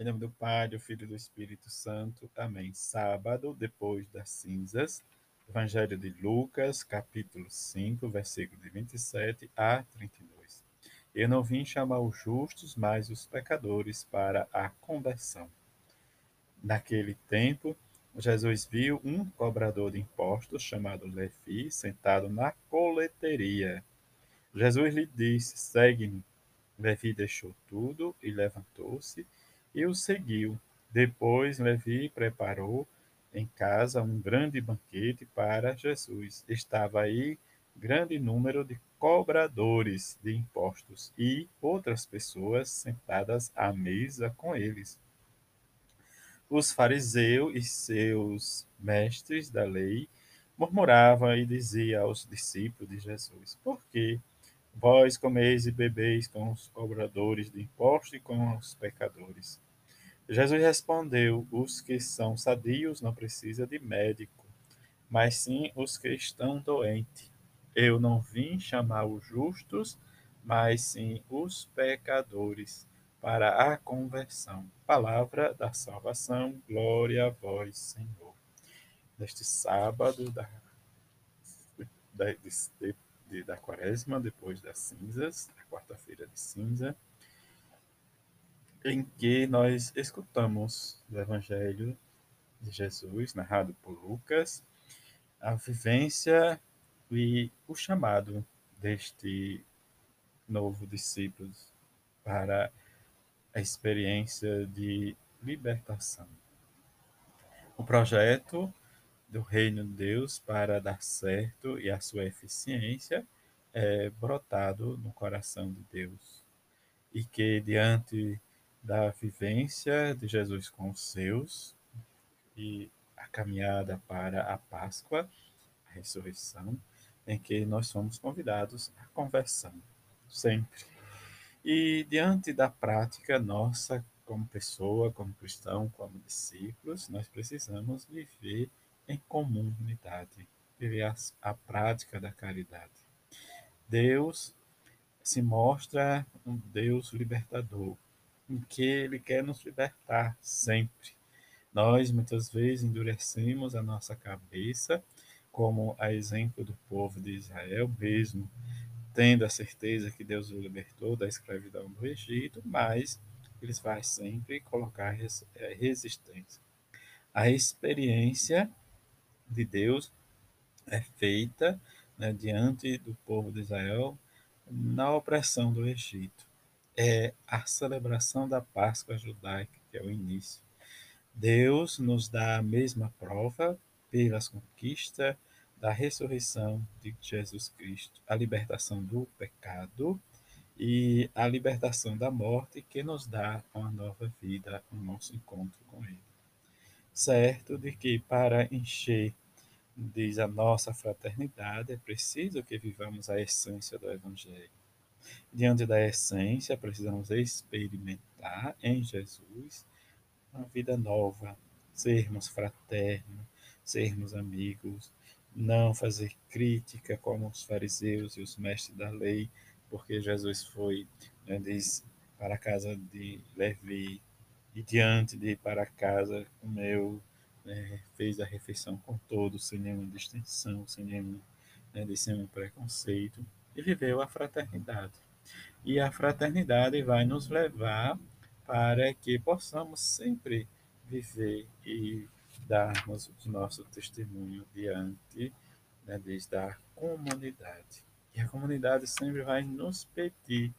Em nome do Pai, do Filho e do Espírito Santo. Amém. Sábado, depois das cinzas. Evangelho de Lucas, capítulo 5, versículo de 27 a 32. Eu não vim chamar os justos, mas os pecadores para a conversão. Naquele tempo, Jesus viu um cobrador de impostos chamado Levi sentado na coleteria. Jesus lhe disse: Segue-me. Levi deixou tudo e levantou-se e o seguiu. Depois Levi preparou em casa um grande banquete para Jesus. Estava aí grande número de cobradores de impostos e outras pessoas sentadas à mesa com eles. Os fariseus e seus mestres da lei murmuravam e diziam aos discípulos de Jesus: Por que vós comeis e bebeis com os cobradores de impostos e com os pecadores? Jesus respondeu: Os que são sadios não precisam de médico, mas sim os que estão doentes. Eu não vim chamar os justos, mas sim os pecadores para a conversão. Palavra da salvação, glória a vós, Senhor. Neste sábado da, da, de, da quaresma, depois das cinzas, da quarta-feira de cinza, em que nós escutamos do Evangelho de Jesus, narrado por Lucas, a vivência e o chamado deste novo discípulo para a experiência de libertação. O projeto do Reino de Deus para dar certo e a sua eficiência é brotado no coração de Deus e que diante da vivência de Jesus com os seus e a caminhada para a Páscoa, a ressurreição, em que nós somos convidados à conversão, sempre. E diante da prática nossa, como pessoa, como cristão, como discípulos, nós precisamos viver em comunidade, viver a, a prática da caridade. Deus se mostra um Deus libertador, em que Ele quer nos libertar sempre. Nós muitas vezes endurecemos a nossa cabeça, como a exemplo do povo de Israel, mesmo tendo a certeza que Deus o libertou da escravidão do Egito, mas eles vai sempre colocar é, resistência. A experiência de Deus é feita né, diante do povo de Israel na opressão do Egito é a celebração da Páscoa judaica, que é o início. Deus nos dá a mesma prova pelas conquistas da ressurreição de Jesus Cristo, a libertação do pecado e a libertação da morte, que nos dá uma nova vida, o nosso encontro com Ele. Certo de que para encher, diz a nossa fraternidade, é preciso que vivamos a essência do Evangelho. Diante da essência, precisamos experimentar em Jesus uma vida nova, sermos fraternos, sermos amigos, não fazer crítica como os fariseus e os mestres da lei, porque Jesus foi, né, diz, para a casa de Levi, e diante de ir para casa comeu, né, fez a refeição com todos, sem nenhuma distinção, sem nenhum, né, nenhum preconceito e viveu a fraternidade. E a fraternidade vai nos levar para que possamos sempre viver e darmos o nosso testemunho diante né, da comunidade. E a comunidade sempre vai nos pedir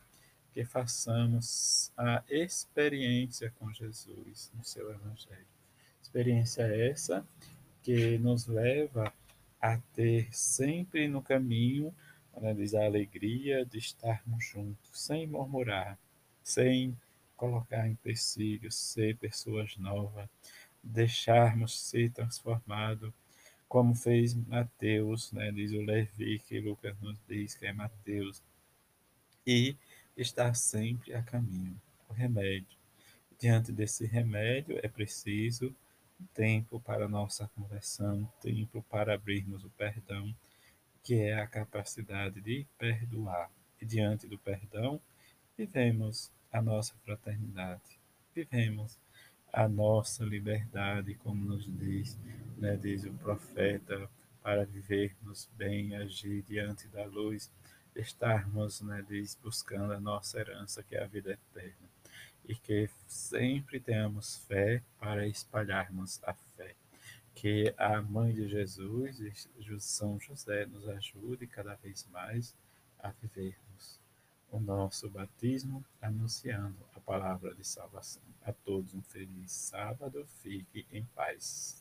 que façamos a experiência com Jesus no seu Evangelho. Experiência essa que nos leva a ter sempre no caminho diz a alegria de estarmos juntos, sem murmurar, sem colocar em empecilhos, ser pessoas novas, deixarmos ser transformados, como fez Mateus, né, diz o Levi, que Lucas nos diz que é Mateus, e estar sempre a caminho, o remédio. Diante desse remédio é preciso tempo para nossa conversão, tempo para abrirmos o perdão, que é a capacidade de perdoar. E diante do perdão, vivemos a nossa fraternidade, vivemos a nossa liberdade, como nos diz, né, diz o profeta, para vivermos bem, agir diante da luz, estarmos, né, buscando a nossa herança, que é a vida eterna. E que sempre tenhamos fé para espalharmos a fé. Que a Mãe de Jesus São José nos ajude cada vez mais a vivermos o nosso batismo anunciando a palavra de salvação. A todos um feliz sábado, fique em paz.